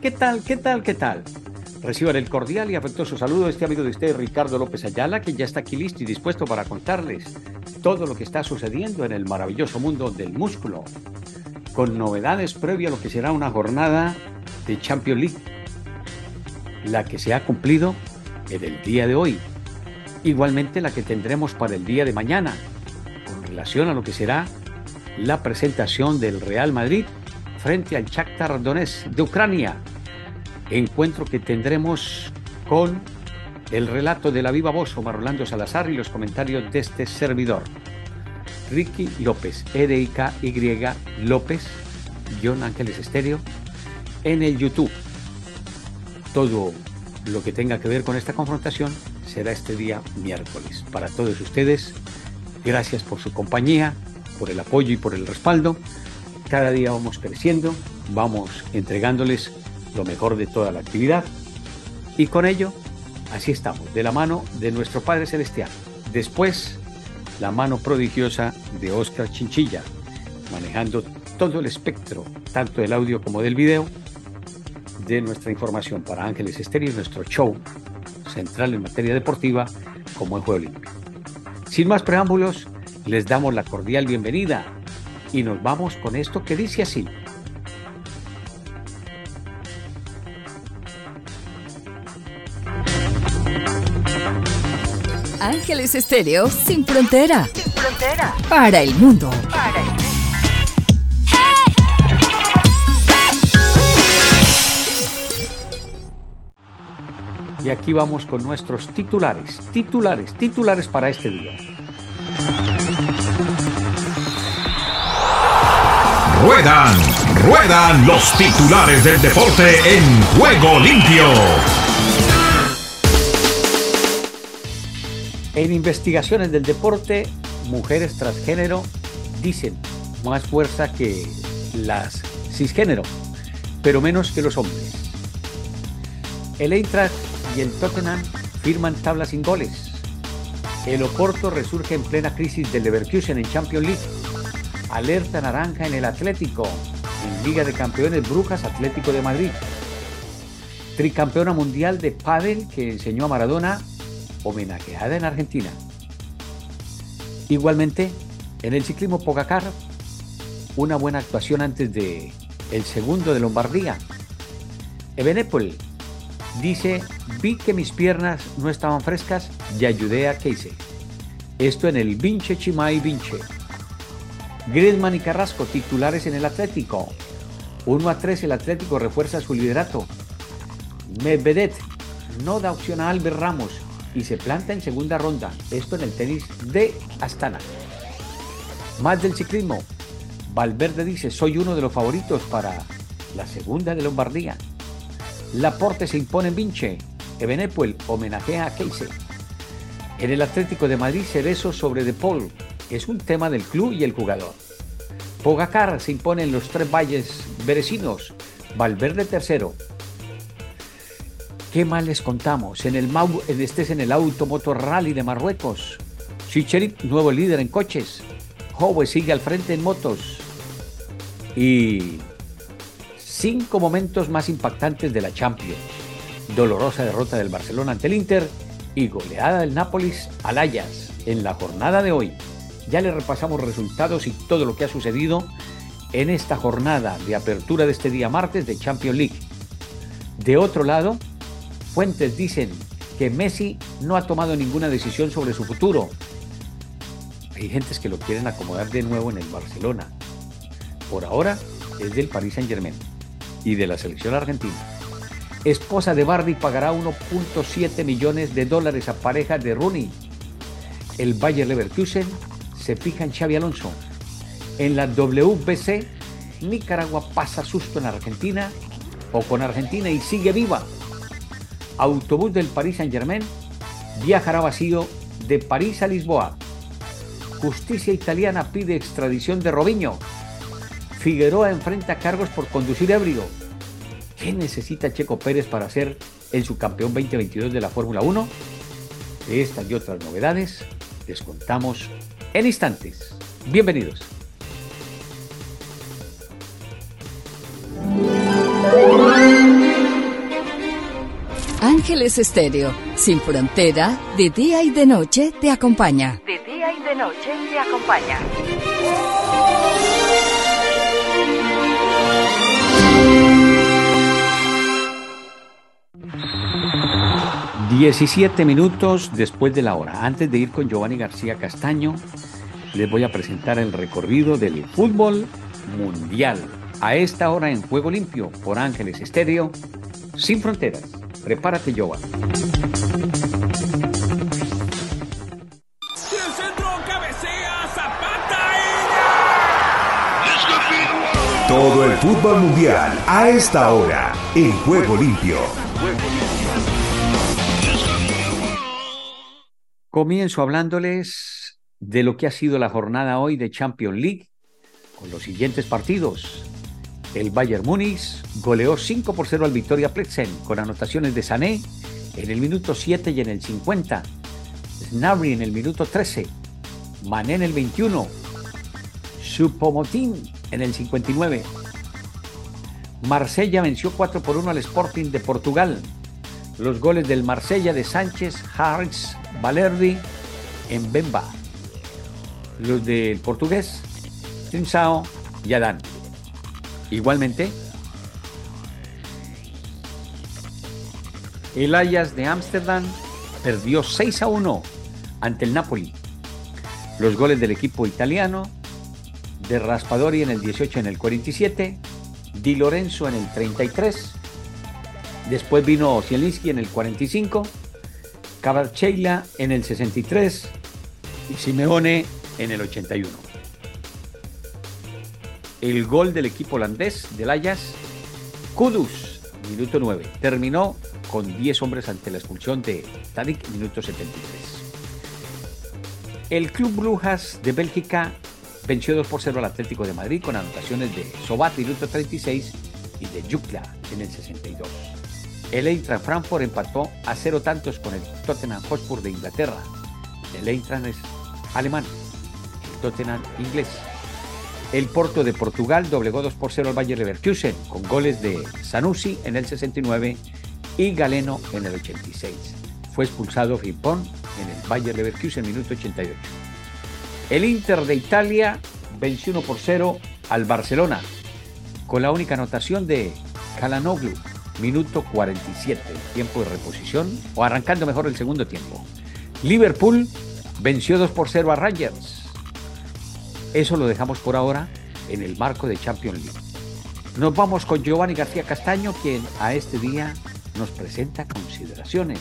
¿Qué tal? ¿Qué tal? ¿Qué tal? Reciban el cordial y afectuoso saludo de este amigo de usted, Ricardo López Ayala, que ya está aquí listo y dispuesto para contarles todo lo que está sucediendo en el maravilloso mundo del músculo, con novedades previo a lo que será una jornada de Champions League, la que se ha cumplido en el día de hoy, igualmente la que tendremos para el día de mañana, con relación a lo que será la presentación del Real Madrid frente al Shakhtar Donetsk de Ucrania. Encuentro que tendremos con el relato de la viva voz Omar Orlando Salazar y los comentarios de este servidor. Ricky López, R-I-K-Y López, John Ángeles Estéreo, en el YouTube. Todo lo que tenga que ver con esta confrontación será este día miércoles. Para todos ustedes, gracias por su compañía, por el apoyo y por el respaldo. Cada día vamos creciendo, vamos entregándoles lo mejor de toda la actividad y con ello así estamos, de la mano de nuestro Padre Celestial. Después, la mano prodigiosa de Oscar Chinchilla, manejando todo el espectro, tanto del audio como del video, de nuestra información para Ángeles Estéreo, nuestro show central en materia deportiva como el Juego Limpio. Sin más preámbulos, les damos la cordial bienvenida y nos vamos con esto que dice así. Ángeles Estéreo sin frontera. Sin frontera. Para el mundo. Para el mundo. Y aquí vamos con nuestros titulares, titulares, titulares para este día. Ruedan, ruedan los titulares del deporte en juego limpio. En investigaciones del deporte, mujeres transgénero dicen más fuerza que las cisgénero, pero menos que los hombres. El Eintracht y el Tottenham firman tablas sin goles. El Oporto resurge en plena crisis del Leverkusen en Champions League. Alerta naranja en el Atlético. En Liga de Campeones Brujas Atlético de Madrid. Tricampeona mundial de pádel que enseñó a Maradona, homenajeada en Argentina. Igualmente, en el ciclismo Pogacar, una buena actuación antes de el segundo de Lombardía. Ebenepol dice, vi que mis piernas no estaban frescas y ayudé a Casey. Esto en el Vinche Chimay Vinche. Griezmann y Carrasco, titulares en el Atlético. 1 a 3 el Atlético refuerza su liderato. Medvedev no da opción a Albert Ramos y se planta en segunda ronda. Esto en el tenis de Astana. Más del ciclismo. Valverde dice, soy uno de los favoritos para la segunda de Lombardía. Laporte se impone en Vinche. Ebenepuel homenajea a Casey. En el Atlético de Madrid, Cerezo sobre De Paul. Es un tema del club y el jugador. Pogacar se impone en los tres valles berecinos. Valverde tercero. ¿Qué más les contamos? En el Mau, en este es en el Automotor Rally de Marruecos. Chicherit, nuevo líder en coches. Howe sigue al frente en motos. Y cinco momentos más impactantes de la Champions. Dolorosa derrota del Barcelona ante el Inter y goleada del Nápoles al Ajax en la jornada de hoy. Ya le repasamos resultados y todo lo que ha sucedido en esta jornada de apertura de este día martes de Champions League. De otro lado, fuentes dicen que Messi no ha tomado ninguna decisión sobre su futuro. Hay gentes que lo quieren acomodar de nuevo en el Barcelona. Por ahora es del Paris Saint Germain y de la selección argentina. Esposa de Bardi pagará 1.7 millones de dólares a pareja de Rooney. El Bayer Leverkusen se fija en Xavi Alonso. En la WBC, Nicaragua pasa susto en Argentina o con Argentina y sigue viva. Autobús del Paris Saint-Germain viajará vacío de París a Lisboa. Justicia italiana pide extradición de Robinho. Figueroa enfrenta cargos por conducir ebrio. ¿Qué necesita Checo Pérez para ser el subcampeón 2022 de la Fórmula 1? De estas y otras novedades les contamos en instantes. Bienvenidos. Ángeles Estéreo, sin frontera, de día y de noche te acompaña. De día y de noche te acompaña. 17 minutos después de la hora. Antes de ir con Giovanni García Castaño, les voy a presentar el recorrido del fútbol mundial. A esta hora en Juego Limpio por Ángeles Estéreo, sin fronteras. Prepárate, Giovanni. Todo el fútbol mundial a esta hora en Juego Limpio. Comienzo hablándoles de lo que ha sido la jornada hoy de Champions League con los siguientes partidos. El Bayern Múnich goleó 5 por 0 al Victoria Plexen con anotaciones de Sané en el minuto 7 y en el 50. Snabry en el minuto 13. Mané en el 21. Supomotín en el 59. Marsella venció 4 por 1 al Sporting de Portugal. Los goles del Marsella de Sánchez, Harris, Valerdi en Bemba. Los del portugués, Trinsao y Adán. Igualmente, el Ajax de Ámsterdam perdió 6 a 1 ante el Napoli. Los goles del equipo italiano, de Raspadori en el 18 en el 47, Di Lorenzo en el 33, después vino Zielinski en el 45, Cabarcheila en el 63 y Simeone en el 81. El gol del equipo holandés del Ajax, Kudus, minuto 9. Terminó con 10 hombres ante la expulsión de Tadic, minuto 73. El Club Brujas de Bélgica venció 2 por 0 al Atlético de Madrid con anotaciones de Sobat, minuto 36, y de Jukla en el 62. El Eintracht Frankfurt empató a cero tantos con el Tottenham Hotspur de Inglaterra. El Eintracht es alemán, el Tottenham inglés. El Porto de Portugal doblegó 2 por 0 al Bayer Leverkusen con goles de Sanusi en el 69 y Galeno en el 86. Fue expulsado Frimpón en el Bayer Leverkusen minuto 88. El Inter de Italia venció 1 por 0 al Barcelona con la única anotación de Kalanoglu minuto 47, tiempo de reposición, o arrancando mejor el segundo tiempo. Liverpool venció 2 por 0 a Rangers. Eso lo dejamos por ahora en el marco de Champions League. Nos vamos con Giovanni García Castaño, quien a este día nos presenta consideraciones.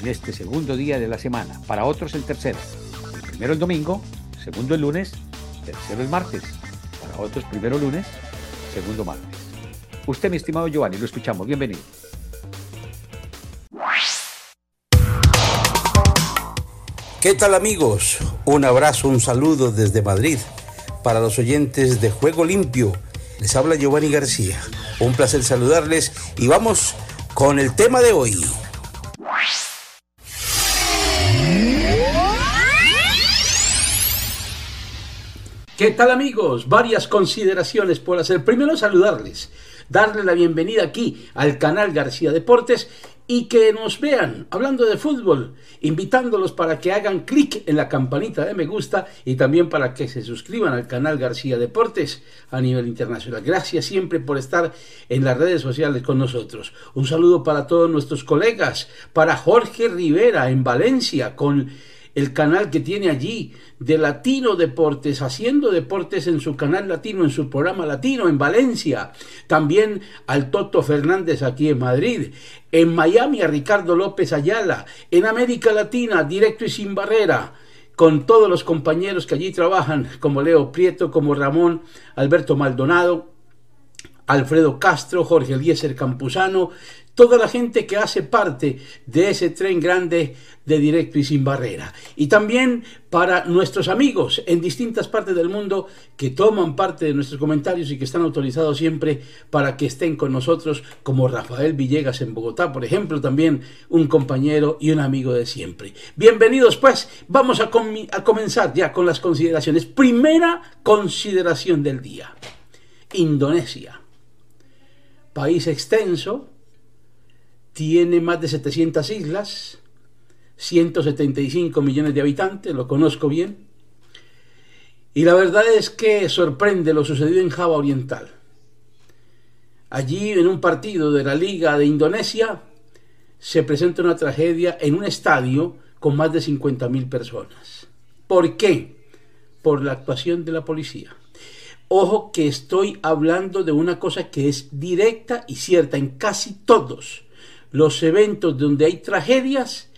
En este segundo día de la semana, para otros el tercero. El primero el domingo, segundo el lunes, tercero el martes. Para otros primero lunes, segundo martes. Usted, mi estimado Giovanni, lo escuchamos. Bienvenido. ¿Qué tal amigos? Un abrazo, un saludo desde Madrid. Para los oyentes de Juego Limpio, les habla Giovanni García. Un placer saludarles y vamos con el tema de hoy. ¿Qué tal amigos? Varias consideraciones por hacer. Primero saludarles darle la bienvenida aquí al canal García Deportes y que nos vean hablando de fútbol, invitándolos para que hagan clic en la campanita de me gusta y también para que se suscriban al canal García Deportes a nivel internacional. Gracias siempre por estar en las redes sociales con nosotros. Un saludo para todos nuestros colegas, para Jorge Rivera en Valencia con el canal que tiene allí de Latino Deportes, haciendo deportes en su canal latino, en su programa latino en Valencia. También al Toto Fernández aquí en Madrid. En Miami a Ricardo López Ayala. En América Latina, directo y sin barrera con todos los compañeros que allí trabajan, como Leo Prieto, como Ramón Alberto Maldonado, Alfredo Castro, Jorge Eliezer Campuzano, toda la gente que hace parte de ese tren grande de directo y sin barrera. Y también para nuestros amigos en distintas partes del mundo que toman parte de nuestros comentarios y que están autorizados siempre para que estén con nosotros, como Rafael Villegas en Bogotá, por ejemplo, también un compañero y un amigo de siempre. Bienvenidos pues, vamos a, a comenzar ya con las consideraciones. Primera consideración del día. Indonesia. País extenso, tiene más de 700 islas, 175 millones de habitantes, lo conozco bien. Y la verdad es que sorprende lo sucedido en Java Oriental. Allí, en un partido de la Liga de Indonesia, se presenta una tragedia en un estadio con más de 50.000 personas. ¿Por qué? Por la actuación de la policía. Ojo que estoy hablando de una cosa que es directa y cierta en casi todos los eventos donde hay tragedias,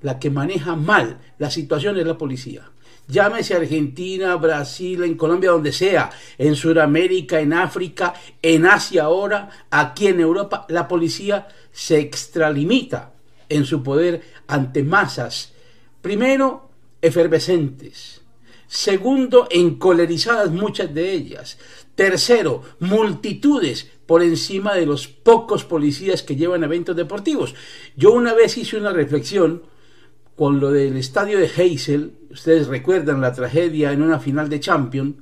la que maneja mal la situación es la policía. Llámese Argentina, Brasil, en Colombia, donde sea, en Sudamérica, en África, en Asia ahora, aquí en Europa, la policía se extralimita en su poder ante masas, primero, efervescentes, segundo, encolerizadas muchas de ellas, tercero, multitudes por encima de los pocos policías que llevan eventos deportivos. Yo una vez hice una reflexión con lo del estadio de Heysel, ustedes recuerdan la tragedia en una final de Champions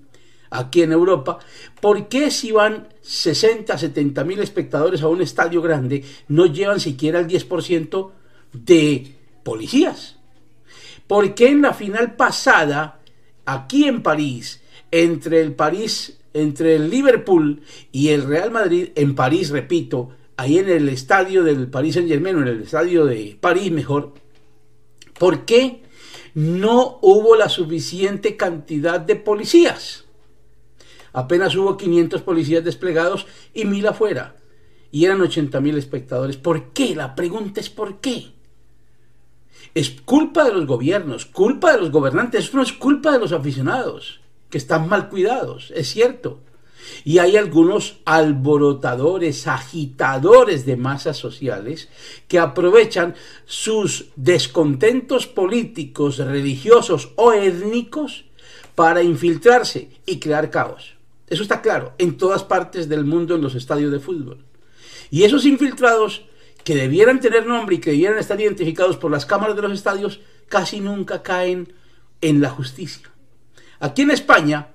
aquí en Europa, ¿por qué si van 60, 70 mil espectadores a un estadio grande no llevan siquiera el 10% de policías? ¿Por qué en la final pasada, aquí en París, entre el París entre el Liverpool y el Real Madrid en París, repito, ahí en el estadio del París Saint Germain, en el estadio de París mejor, ¿por qué no hubo la suficiente cantidad de policías? Apenas hubo 500 policías desplegados y mil afuera. Y eran 80 mil espectadores. ¿Por qué? La pregunta es ¿por qué? Es culpa de los gobiernos, culpa de los gobernantes, no es culpa de los aficionados que están mal cuidados, es cierto. Y hay algunos alborotadores, agitadores de masas sociales que aprovechan sus descontentos políticos, religiosos o étnicos para infiltrarse y crear caos. Eso está claro en todas partes del mundo en los estadios de fútbol. Y esos infiltrados que debieran tener nombre y que debieran estar identificados por las cámaras de los estadios casi nunca caen en la justicia. Aquí en España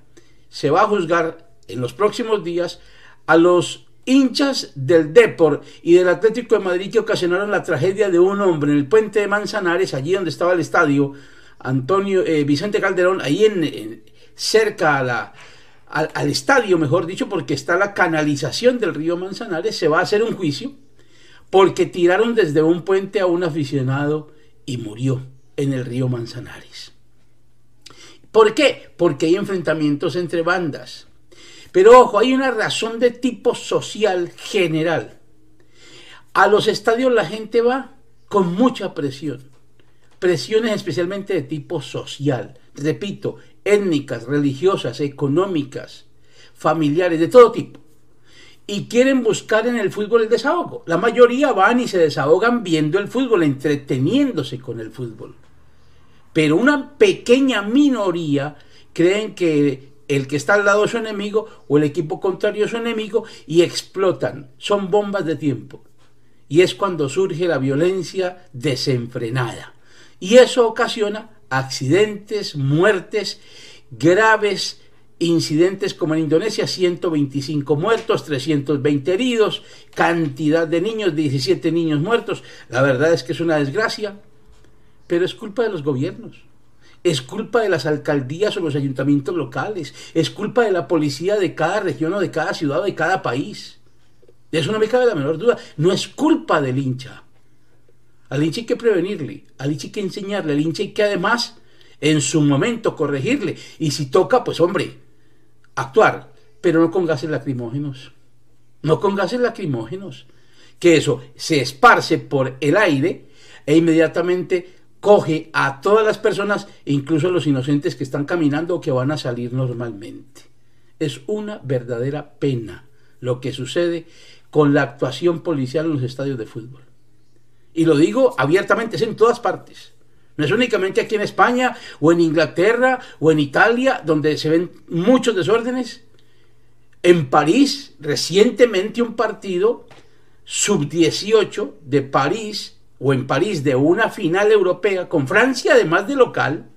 se va a juzgar en los próximos días a los hinchas del Depor y del Atlético de Madrid que ocasionaron la tragedia de un hombre en el puente de Manzanares, allí donde estaba el estadio, Antonio eh, Vicente Calderón, ahí en, cerca a la, al, al, estadio, mejor dicho, porque está la canalización del río Manzanares, se va a hacer un juicio porque tiraron desde un puente a un aficionado y murió en el río Manzanares. ¿Por qué? Porque hay enfrentamientos entre bandas. Pero ojo, hay una razón de tipo social general. A los estadios la gente va con mucha presión. Presiones especialmente de tipo social. Repito, étnicas, religiosas, económicas, familiares, de todo tipo. Y quieren buscar en el fútbol el desahogo. La mayoría van y se desahogan viendo el fútbol, entreteniéndose con el fútbol pero una pequeña minoría creen que el que está al lado es su enemigo o el equipo contrario es su enemigo y explotan. Son bombas de tiempo. Y es cuando surge la violencia desenfrenada. Y eso ocasiona accidentes, muertes, graves incidentes como en Indonesia, 125 muertos, 320 heridos, cantidad de niños, 17 niños muertos. La verdad es que es una desgracia pero es culpa de los gobiernos. Es culpa de las alcaldías o los ayuntamientos locales. Es culpa de la policía de cada región o de cada ciudad o de cada país. De eso no me cabe la menor duda. No es culpa del hincha. Al hincha hay que prevenirle, al hincha hay que enseñarle, al hincha hay que además en su momento corregirle. Y si toca, pues hombre, actuar, pero no con gases lacrimógenos. No con gases lacrimógenos. Que eso se esparce por el aire e inmediatamente coge a todas las personas, incluso a los inocentes que están caminando o que van a salir normalmente. Es una verdadera pena lo que sucede con la actuación policial en los estadios de fútbol. Y lo digo abiertamente, es en todas partes. No es únicamente aquí en España o en Inglaterra o en Italia donde se ven muchos desórdenes. En París, recientemente un partido sub-18 de París o en París de una final europea con Francia además de local,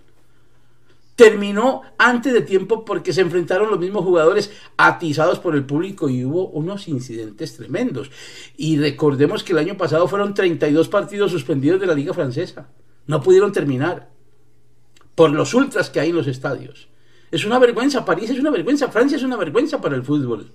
terminó antes de tiempo porque se enfrentaron los mismos jugadores atizados por el público y hubo unos incidentes tremendos. Y recordemos que el año pasado fueron 32 partidos suspendidos de la Liga Francesa. No pudieron terminar por los ultras que hay en los estadios. Es una vergüenza, París es una vergüenza, Francia es una vergüenza para el fútbol.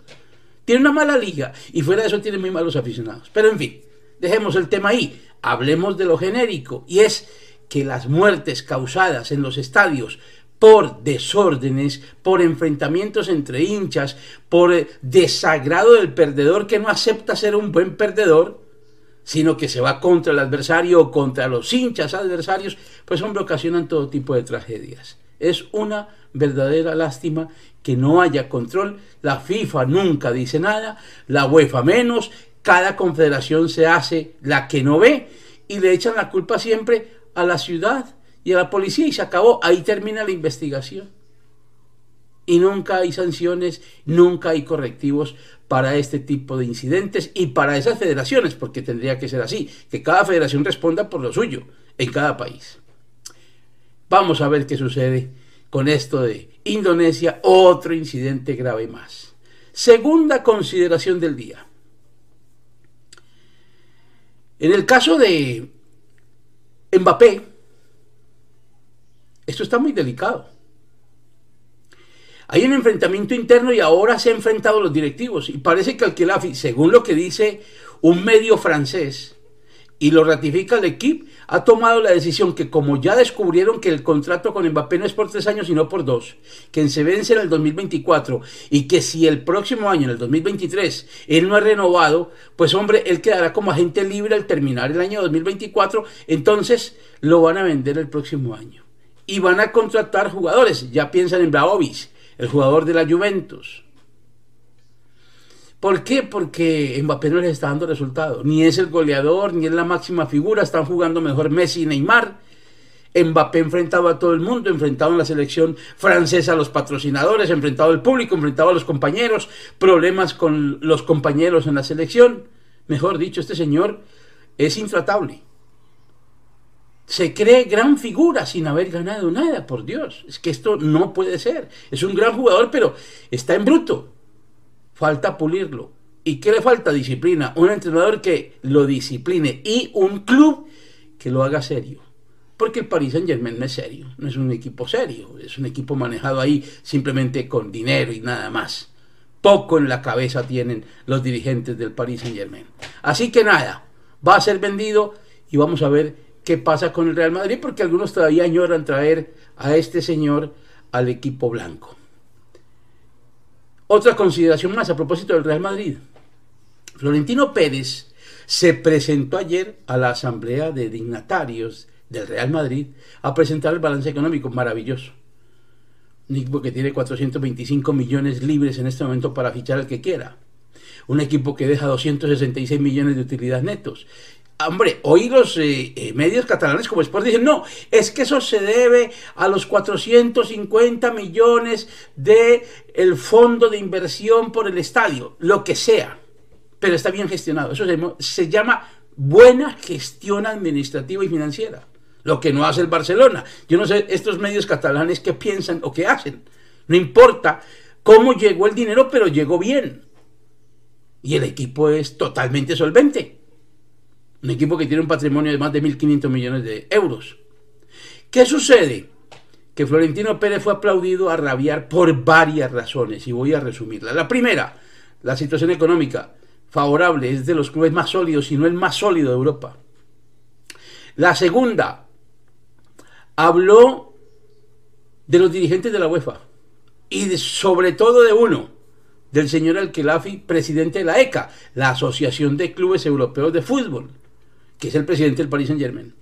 Tiene una mala liga y fuera de eso tiene muy malos aficionados. Pero en fin, dejemos el tema ahí, hablemos de lo genérico y es que las muertes causadas en los estadios por desórdenes, por enfrentamientos entre hinchas, por eh, desagrado del perdedor que no acepta ser un buen perdedor, sino que se va contra el adversario o contra los hinchas adversarios, pues hombre, ocasionan todo tipo de tragedias. Es una verdadera lástima que no haya control, la FIFA nunca dice nada, la UEFA menos, cada confederación se hace la que no ve y le echan la culpa siempre a la ciudad y a la policía y se acabó. Ahí termina la investigación. Y nunca hay sanciones, nunca hay correctivos para este tipo de incidentes y para esas federaciones, porque tendría que ser así, que cada federación responda por lo suyo en cada país. Vamos a ver qué sucede con esto de Indonesia, otro incidente grave más. Segunda consideración del día. En el caso de Mbappé, esto está muy delicado. Hay un enfrentamiento interno y ahora se han enfrentado los directivos. Y parece que Alquilafi, según lo que dice un medio francés, y lo ratifica el equipo, ha tomado la decisión que como ya descubrieron que el contrato con Mbappé no es por tres años sino por dos, que se vence en el 2024 y que si el próximo año, en el 2023, él no ha renovado, pues hombre, él quedará como agente libre al terminar el año 2024, entonces lo van a vender el próximo año y van a contratar jugadores. Ya piensan en Blaovic, el jugador de la Juventus. ¿Por qué? Porque Mbappé no les está dando resultado. Ni es el goleador, ni es la máxima figura. Están jugando mejor Messi y Neymar. Mbappé enfrentado a todo el mundo, enfrentado en la selección francesa a los patrocinadores, enfrentado al público, enfrentado a los compañeros, problemas con los compañeros en la selección. Mejor dicho, este señor es intratable se cree gran figura sin haber ganado nada, por Dios. Es que esto no puede ser. Es un gran jugador, pero está en bruto. Falta pulirlo. ¿Y qué le falta? Disciplina. Un entrenador que lo discipline y un club que lo haga serio. Porque el Paris Saint Germain no es serio, no es un equipo serio, es un equipo manejado ahí simplemente con dinero y nada más. Poco en la cabeza tienen los dirigentes del Paris Saint Germain. Así que nada, va a ser vendido y vamos a ver qué pasa con el Real Madrid, porque algunos todavía añoran traer a este señor al equipo blanco. Otra consideración más a propósito del Real Madrid. Florentino Pérez se presentó ayer a la Asamblea de Dignatarios del Real Madrid a presentar el balance económico maravilloso. Un equipo que tiene 425 millones libres en este momento para fichar al que quiera. Un equipo que deja 266 millones de utilidades netos Hombre, hoy los eh, eh, medios catalanes como Sport dicen, no, es que eso se debe a los 450 millones de el fondo de inversión por el estadio, lo que sea, pero está bien gestionado. Eso se, se llama buena gestión administrativa y financiera, lo que no hace el Barcelona. Yo no sé estos medios catalanes qué piensan o qué hacen. No importa cómo llegó el dinero, pero llegó bien. Y el equipo es totalmente solvente. Un equipo que tiene un patrimonio de más de 1.500 millones de euros. ¿Qué sucede? Que Florentino Pérez fue aplaudido a rabiar por varias razones y voy a resumirla. La primera, la situación económica favorable, es de los clubes más sólidos, si no el más sólido de Europa. La segunda, habló de los dirigentes de la UEFA y sobre todo de uno, del señor Alquelafi, presidente de la ECA, la Asociación de Clubes Europeos de Fútbol que es el presidente del Paris Saint Germain.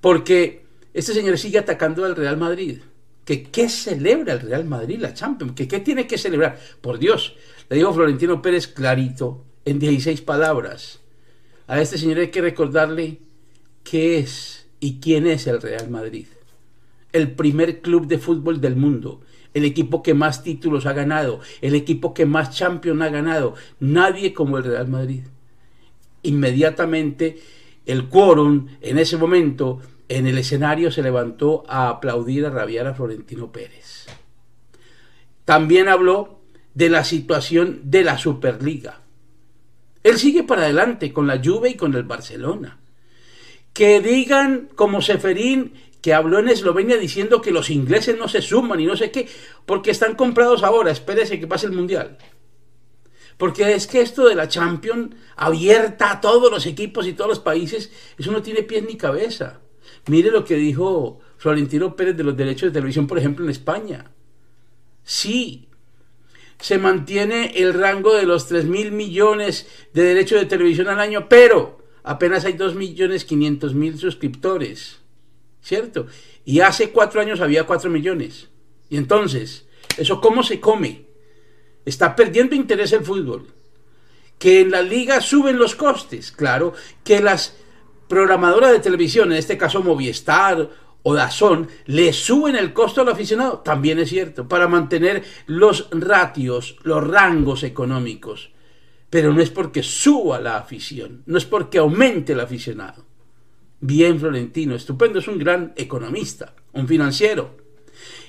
Porque este señor sigue atacando al Real Madrid. ¿Que ¿Qué celebra el Real Madrid, la Champions? ¿Que ¿Qué tiene que celebrar? Por Dios, Le dijo Florentino Pérez clarito, en 16 palabras. A este señor hay que recordarle qué es y quién es el Real Madrid. El primer club de fútbol del mundo, el equipo que más títulos ha ganado, el equipo que más Champions ha ganado. Nadie como el Real Madrid. Inmediatamente el quórum en ese momento en el escenario se levantó a aplaudir, a rabiar a Florentino Pérez. También habló de la situación de la Superliga. Él sigue para adelante con la Juve y con el Barcelona. Que digan como Seferín que habló en Eslovenia diciendo que los ingleses no se suman y no sé qué, porque están comprados ahora, espérese que pase el Mundial. Porque es que esto de la Champions abierta a todos los equipos y todos los países, eso no tiene pies ni cabeza. Mire lo que dijo Florentino Pérez de los derechos de televisión, por ejemplo, en España. Sí, se mantiene el rango de los 3 mil millones de derechos de televisión al año, pero apenas hay 2 millones 500 mil suscriptores. ¿cierto? Y hace cuatro años había cuatro millones. Y entonces, ¿eso cómo se come? Está perdiendo interés el fútbol. Que en la liga suben los costes, claro. Que las programadoras de televisión, en este caso Movistar o Dazón, le suben el costo al aficionado, también es cierto, para mantener los ratios, los rangos económicos. Pero no es porque suba la afición, no es porque aumente el aficionado. Bien, Florentino, estupendo, es un gran economista, un financiero.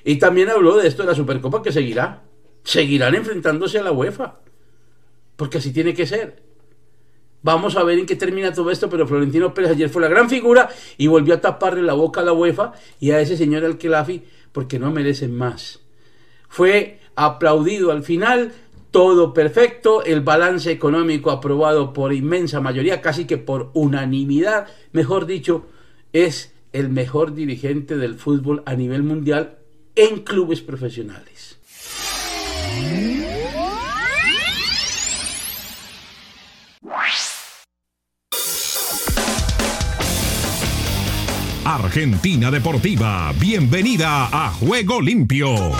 Y también habló de esto de la Supercopa que seguirá. Seguirán enfrentándose a la UEFA. Porque así tiene que ser. Vamos a ver en qué termina todo esto, pero Florentino Pérez ayer fue la gran figura y volvió a taparle la boca a la UEFA y a ese señor Alquelafi porque no merecen más. Fue aplaudido al final todo perfecto, el balance económico aprobado por inmensa mayoría, casi que por unanimidad, mejor dicho, es el mejor dirigente del fútbol a nivel mundial en clubes profesionales. Argentina Deportiva, bienvenida a Juego Limpio.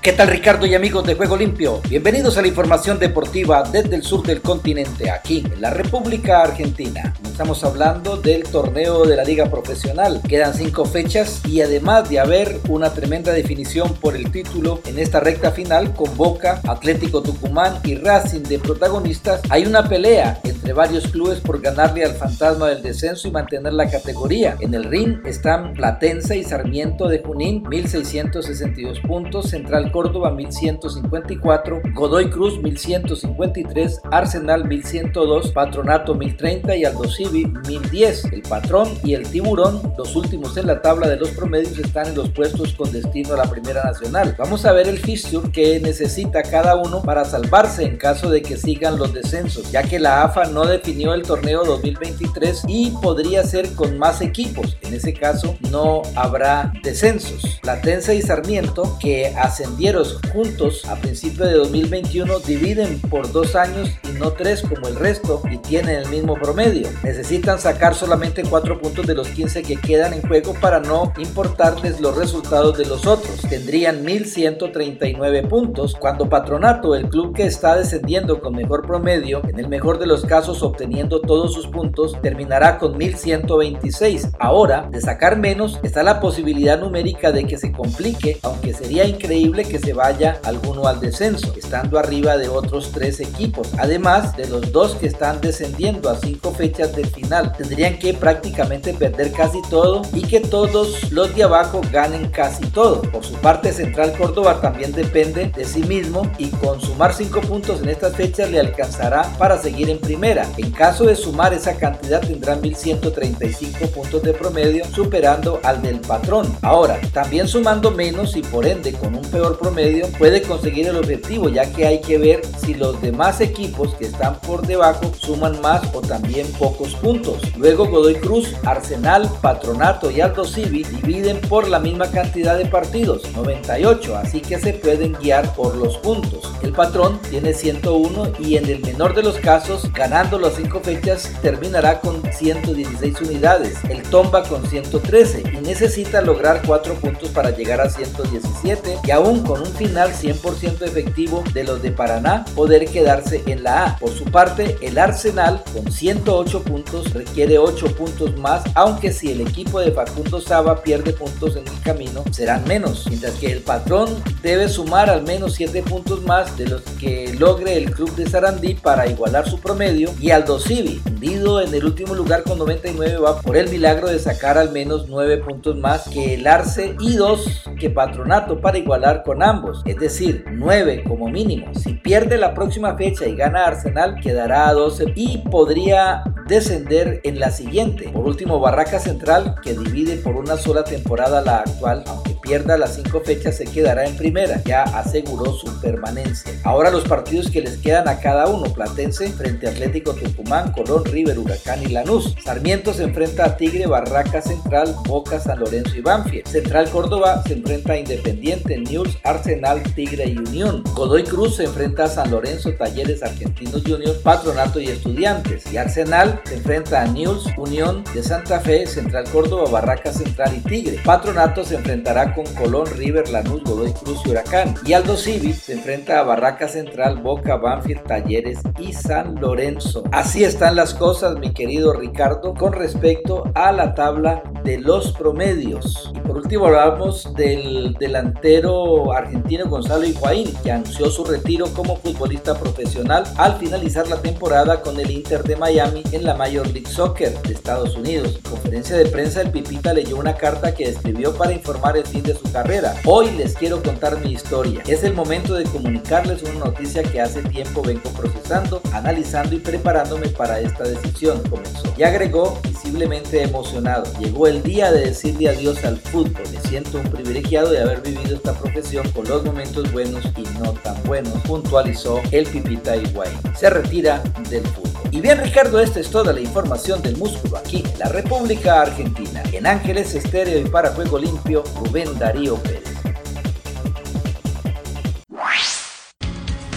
¿Qué tal Ricardo y amigos de Juego Limpio? Bienvenidos a la información deportiva desde el sur del continente, aquí en la República Argentina. Estamos hablando del torneo de la Liga Profesional. Quedan cinco fechas y además de haber una tremenda definición por el título en esta recta final con Boca, Atlético Tucumán y Racing de protagonistas, hay una pelea entre varios clubes por ganarle al fantasma del descenso y mantener la categoría. En el ring están Platense y Sarmiento de Junín, 1662 puntos, Central Córdoba 1154, Godoy Cruz 1153, Arsenal 1102, Patronato 1030 y Aldo 1010. El Patrón y el Tiburón, los últimos en la tabla de los promedios, están en los puestos con destino a la Primera Nacional. Vamos a ver el fixture que necesita cada uno para salvarse en caso de que sigan los descensos, ya que la AFA no definió el torneo 2023 y podría ser con más equipos. En ese caso no habrá descensos. Platense y Sarmiento, que ascendieron juntos a principios de 2021 dividen por dos años y no tres como el resto y tienen el mismo promedio. Necesitan sacar solamente cuatro puntos de los 15 que quedan en juego para no importarles los resultados de los otros. Tendrían 1139 puntos cuando Patronato, el club que está descendiendo con mejor promedio, en el mejor de los casos obteniendo todos sus puntos, terminará con 1126. Ahora, de sacar menos, está la posibilidad numérica de que se complique, aunque sería increíble que se vaya alguno al descenso, estando arriba de otros tres equipos, además de los dos que están descendiendo a cinco fechas del final. Tendrían que prácticamente perder casi todo y que todos los de abajo ganen casi todo. Por su parte, Central Córdoba también depende de sí mismo y con sumar cinco puntos en estas fechas le alcanzará para seguir en primera. En caso de sumar esa cantidad tendrán 1135 puntos de promedio, superando al del patrón. Ahora, también sumando menos y por ende con un peor promedio puede conseguir el objetivo, ya que hay que ver si los demás equipos que están por debajo suman más o también pocos puntos. Luego Godoy Cruz, Arsenal, Patronato y Aldo Civi dividen por la misma cantidad de partidos, 98, así que se pueden guiar por los puntos. El patrón tiene 101 y en el menor de los casos ganar Ganando las cinco fechas terminará con 116 unidades, el Tomba con 113 y necesita lograr 4 puntos para llegar a 117 y aún con un final 100% efectivo de los de Paraná poder quedarse en la A. Por su parte, el Arsenal con 108 puntos requiere 8 puntos más, aunque si el equipo de Facundo Saba pierde puntos en el camino serán menos, mientras que el patrón debe sumar al menos 7 puntos más de los que logre el club de Sarandí para igualar su promedio y Aldo Civi, hundido en el último lugar con 99 va por el milagro de sacar al menos 9 puntos más que el Arce y 2 que Patronato para igualar con ambos, es decir, 9 como mínimo. Si pierde la próxima fecha y gana Arsenal, quedará a 12 y podría descender en la siguiente. Por último, Barraca Central, que divide por una sola temporada la actual, aunque pierda las 5 fechas, se quedará en primera, ya aseguró su permanencia. Ahora los partidos que les quedan a cada uno, Platense frente a Atlético Tucumán, Colón, River, Huracán y Lanús. Sarmiento se enfrenta a Tigre, Barraca Central, Boca, San Lorenzo y Banfield. Central Córdoba se enfrenta a Independiente, News, Arsenal, Tigre y Unión. Godoy Cruz se enfrenta a San Lorenzo, Talleres Argentinos Juniors, Patronato y Estudiantes. Y Arsenal se enfrenta a News, Unión de Santa Fe, Central Córdoba, Barraca Central y Tigre. Patronato se enfrentará con Colón, River, Lanús, Godoy Cruz y Huracán. Y Aldo Civi se enfrenta a Barraca Central, Boca, Banfield, Talleres y San Lorenzo. Así están las cosas, mi querido Ricardo, con respecto a la tabla de los promedios. Y por último hablamos del delantero argentino Gonzalo Higuaín, que anunció su retiro como futbolista profesional al finalizar la temporada con el Inter de Miami en la Major League Soccer de Estados Unidos. En conferencia de prensa, el Pipita leyó una carta que escribió para informar el fin de su carrera. Hoy les quiero contar mi historia. Es el momento de comunicarles una noticia que hace tiempo vengo procesando, analizando y preparándome para esta decisión, comenzó. Y agregó, visiblemente emocionado, llegó el día de decirle adiós al fútbol. Me siento un privilegiado de haber vivido esta profesión con los momentos buenos y no tan buenos, puntualizó el Pipita Higuaín. Se retira del fútbol. Y bien Ricardo, esta es toda la información del músculo aquí en la República Argentina. En Ángeles Estéreo y para Juego Limpio, Rubén Darío Pérez.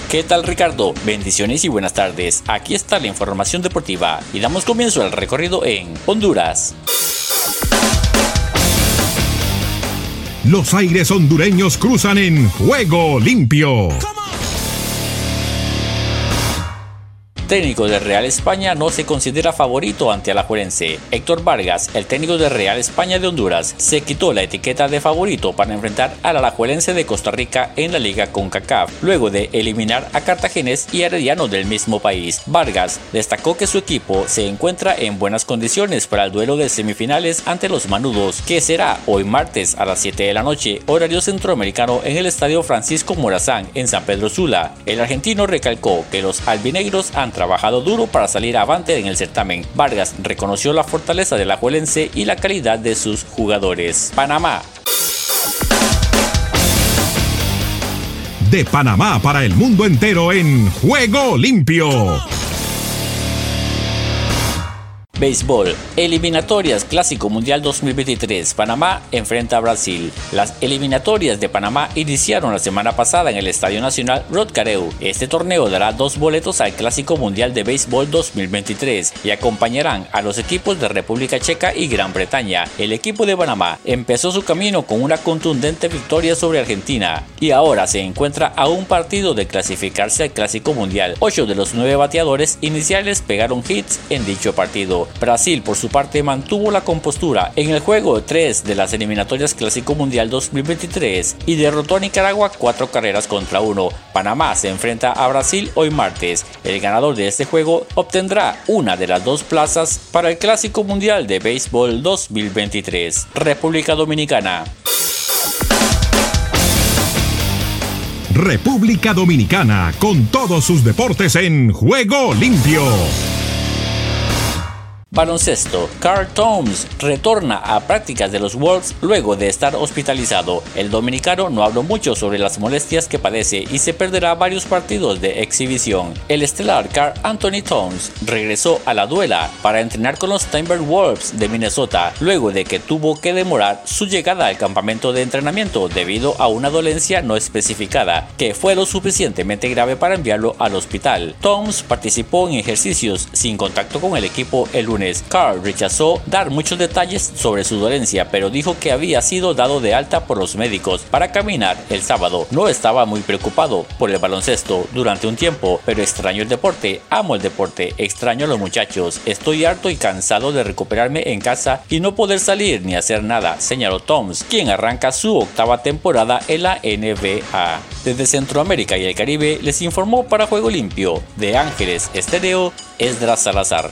¿Qué tal Ricardo? Bendiciones y buenas tardes. Aquí está la información deportiva y damos comienzo al recorrido en Honduras. Los aires hondureños cruzan en juego limpio. Técnico de Real España no se considera favorito ante Alajuelense. Héctor Vargas, el técnico de Real España de Honduras, se quitó la etiqueta de favorito para enfrentar al Alajuelense de Costa Rica en la Liga CONCACAF, luego de eliminar a Cartagenes y Herediano del mismo país. Vargas destacó que su equipo se encuentra en buenas condiciones para el duelo de semifinales ante los Manudos, que será hoy martes a las 7 de la noche, horario centroamericano en el Estadio Francisco Morazán en San Pedro Sula. El argentino recalcó que los albinegros han trabajado duro para salir avante en el certamen. Vargas reconoció la fortaleza de la Juelense y la calidad de sus jugadores. Panamá. De Panamá para el mundo entero en Juego Limpio. Béisbol. Eliminatorias Clásico Mundial 2023. Panamá enfrenta a Brasil. Las eliminatorias de Panamá iniciaron la semana pasada en el Estadio Nacional Rod Careu. Este torneo dará dos boletos al Clásico Mundial de Béisbol 2023 y acompañarán a los equipos de República Checa y Gran Bretaña. El equipo de Panamá empezó su camino con una contundente victoria sobre Argentina y ahora se encuentra a un partido de clasificarse al Clásico Mundial. Ocho de los nueve bateadores iniciales pegaron hits en dicho partido. Brasil, por su parte, mantuvo la compostura en el juego 3 de las eliminatorias Clásico Mundial 2023 y derrotó a Nicaragua 4 carreras contra 1. Panamá se enfrenta a Brasil hoy martes. El ganador de este juego obtendrá una de las dos plazas para el Clásico Mundial de Béisbol 2023. República Dominicana. República Dominicana, con todos sus deportes en juego limpio. Baloncesto. Carl Toms retorna a prácticas de los Wolves luego de estar hospitalizado. El dominicano no habló mucho sobre las molestias que padece y se perderá varios partidos de exhibición. El estelar Carl Anthony Toms regresó a la duela para entrenar con los Timberwolves de Minnesota luego de que tuvo que demorar su llegada al campamento de entrenamiento debido a una dolencia no especificada que fue lo suficientemente grave para enviarlo al hospital. Toms participó en ejercicios sin contacto con el equipo el lunes Carl rechazó dar muchos detalles sobre su dolencia, pero dijo que había sido dado de alta por los médicos para caminar el sábado. No estaba muy preocupado por el baloncesto durante un tiempo, pero extraño el deporte, amo el deporte, extraño a los muchachos, estoy harto y cansado de recuperarme en casa y no poder salir ni hacer nada, señaló Toms, quien arranca su octava temporada en la NBA. Desde Centroamérica y el Caribe les informó para Juego Limpio de Ángeles Estéreo Esdras Salazar.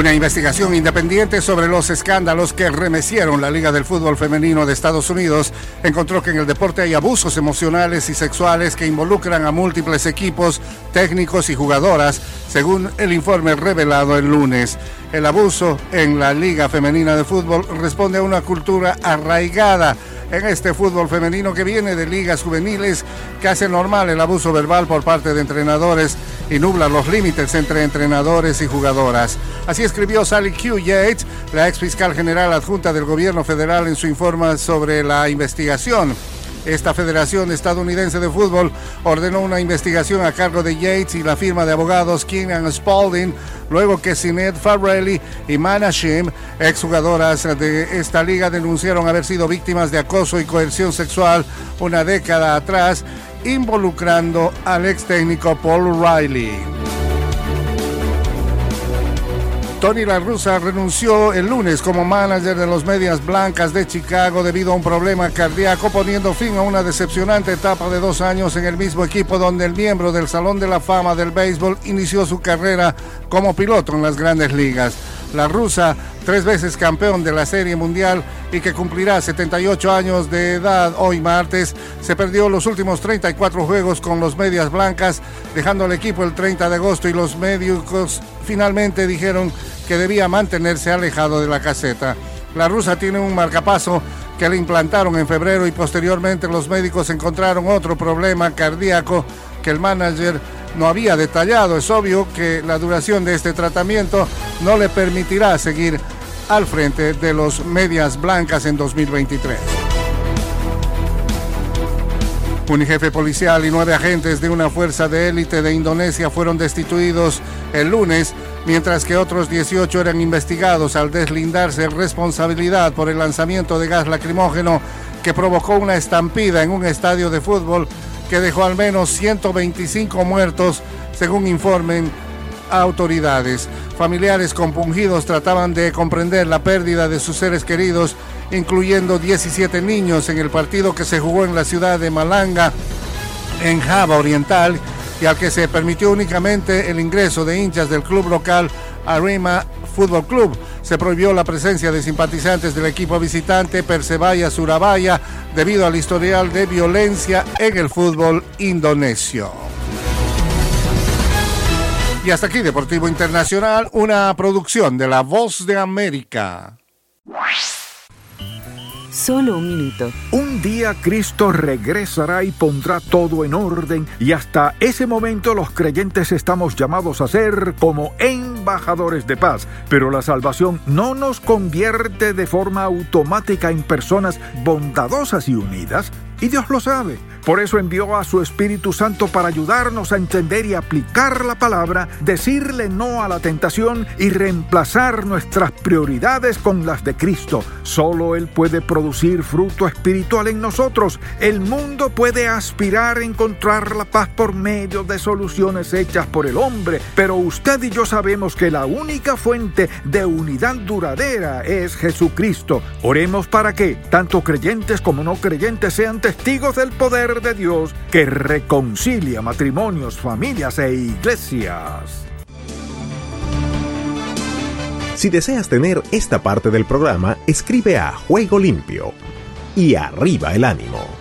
Una investigación independiente sobre los escándalos que remecieron la Liga del Fútbol Femenino de Estados Unidos encontró que en el deporte hay abusos emocionales y sexuales que involucran a múltiples equipos, técnicos y jugadoras, según el informe revelado el lunes. El abuso en la Liga Femenina de Fútbol responde a una cultura arraigada en este fútbol femenino que viene de ligas juveniles que hace normal el abuso verbal por parte de entrenadores y nubla los límites entre entrenadores y jugadoras. Así escribió Sally Q. Yates, la ex fiscal general adjunta del gobierno federal en su informe sobre la investigación. Esta Federación Estadounidense de Fútbol ordenó una investigación a cargo de Yates y la firma de abogados King Spalding, luego que Sinead Farrelly y Mana Shim, exjugadoras de esta liga, denunciaron haber sido víctimas de acoso y coerción sexual una década atrás, involucrando al ex técnico Paul Riley. Tony La Russa renunció el lunes como manager de los Medias Blancas de Chicago debido a un problema cardíaco, poniendo fin a una decepcionante etapa de dos años en el mismo equipo donde el miembro del Salón de la Fama del Béisbol inició su carrera como piloto en las grandes ligas. La rusa, tres veces campeón de la Serie Mundial y que cumplirá 78 años de edad hoy martes, se perdió los últimos 34 juegos con los Medias Blancas, dejando al equipo el 30 de agosto y los médicos finalmente dijeron que debía mantenerse alejado de la caseta. La rusa tiene un marcapaso que le implantaron en febrero y posteriormente los médicos encontraron otro problema cardíaco que el manager no había detallado. Es obvio que la duración de este tratamiento no le permitirá seguir al frente de los medias blancas en 2023. Un jefe policial y nueve agentes de una fuerza de élite de Indonesia fueron destituidos el lunes, mientras que otros 18 eran investigados al deslindarse responsabilidad por el lanzamiento de gas lacrimógeno que provocó una estampida en un estadio de fútbol que dejó al menos 125 muertos, según informen autoridades. Familiares compungidos trataban de comprender la pérdida de sus seres queridos, incluyendo 17 niños en el partido que se jugó en la ciudad de Malanga, en Java Oriental, y al que se permitió únicamente el ingreso de hinchas del club local Arima Fútbol Club. Se prohibió la presencia de simpatizantes del equipo visitante Persebaya Surabaya debido al historial de violencia en el fútbol indonesio. Y hasta aquí Deportivo Internacional, una producción de La Voz de América. Solo un minuto. Un día Cristo regresará y pondrá todo en orden y hasta ese momento los creyentes estamos llamados a ser como embajadores de paz. Pero la salvación no nos convierte de forma automática en personas bondadosas y unidas y Dios lo sabe. Por eso envió a su Espíritu Santo para ayudarnos a entender y aplicar la palabra, decirle no a la tentación y reemplazar nuestras prioridades con las de Cristo. Solo Él puede producir fruto espiritual en nosotros. El mundo puede aspirar a encontrar la paz por medio de soluciones hechas por el hombre, pero usted y yo sabemos que la única fuente de unidad duradera es Jesucristo. Oremos para que tanto creyentes como no creyentes sean testigos del poder de Dios que reconcilia matrimonios, familias e iglesias. Si deseas tener esta parte del programa, escribe a Juego Limpio y arriba el ánimo.